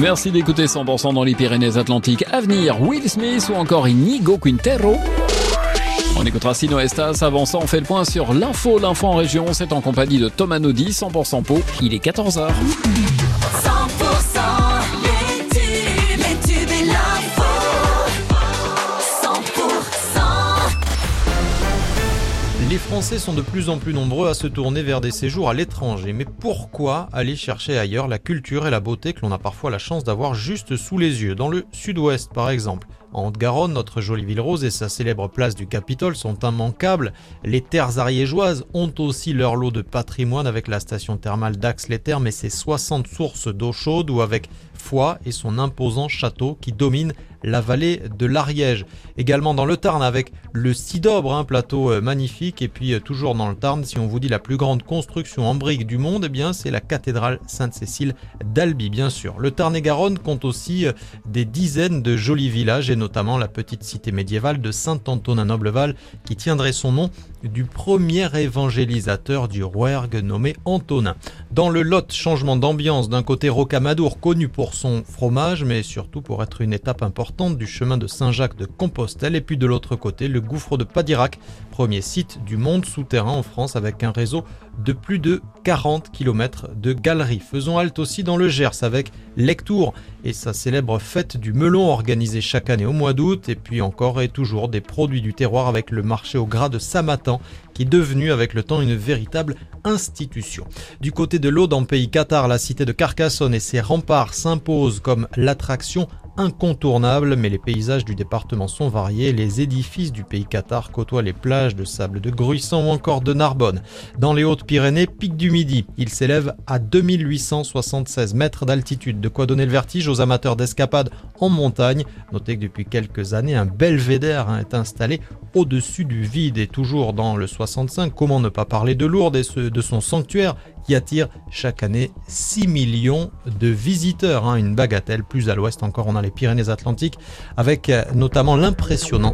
Merci d'écouter 100% dans les Pyrénées-Atlantiques. Avenir, Will Smith ou encore Inigo Quintero. On écoutera Sino Estas. Avant on fait le point sur l'info. L'info en région, c'est en compagnie de Thomas Naudy, 100% Pau. Il est 14h. Les Français sont de plus en plus nombreux à se tourner vers des séjours à l'étranger. Mais pourquoi aller chercher ailleurs la culture et la beauté que l'on a parfois la chance d'avoir juste sous les yeux? Dans le sud-ouest, par exemple. En Haute-Garonne, notre jolie ville rose et sa célèbre place du Capitole sont immanquables. Les terres ariégeoises ont aussi leur lot de patrimoine avec la station thermale d'Axe-les-Thermes et ses 60 sources d'eau chaude ou avec Foix et son imposant château qui domine la vallée de l'Ariège. Également dans le Tarn avec le Sidobre, un plateau euh, magnifique. Et puis euh, toujours dans le Tarn, si on vous dit la plus grande construction en briques du monde, eh bien c'est la cathédrale Sainte-Cécile d'Albi, bien sûr. Le Tarn-et-Garonne compte aussi euh, des dizaines de jolis villages et notamment la petite cité médiévale de Saint-Antonin-Nobleval qui tiendrait son nom du premier évangélisateur du Rouergue nommé Antonin. Dans le Lot, changement d'ambiance d'un côté Rocamadour connu pour son fromage mais surtout pour être une étape importante du chemin de Saint-Jacques de Compostelle et puis de l'autre côté le gouffre de Padirac, premier site du monde souterrain en France avec un réseau de plus de 40 km de galeries. Faisons halte aussi dans le Gers avec Lectour et sa célèbre fête du melon organisée chaque année au mois d'août et puis encore et toujours des produits du terroir avec le marché au gras de Samatan est devenu avec le temps une véritable institution. Du côté de l'eau dans le pays Qatar, la cité de Carcassonne et ses remparts s'imposent comme l'attraction incontournable, mais les paysages du département sont variés. Les édifices du pays Qatar côtoient les plages de sable de Gruissant ou encore de Narbonne. Dans les Hautes-Pyrénées, pic du Midi, il s'élève à 2876 mètres d'altitude, de quoi donner le vertige aux amateurs d'escapade en montagne. Notez que depuis quelques années, un belvédère est installé au-dessus du vide et toujours dans le 65. Comment ne pas parler de Lourdes et de son sanctuaire qui attire chaque année 6 millions de visiteurs. Hein, une bagatelle. Plus à l'ouest encore, on a les Pyrénées-Atlantiques avec euh, notamment l'impressionnant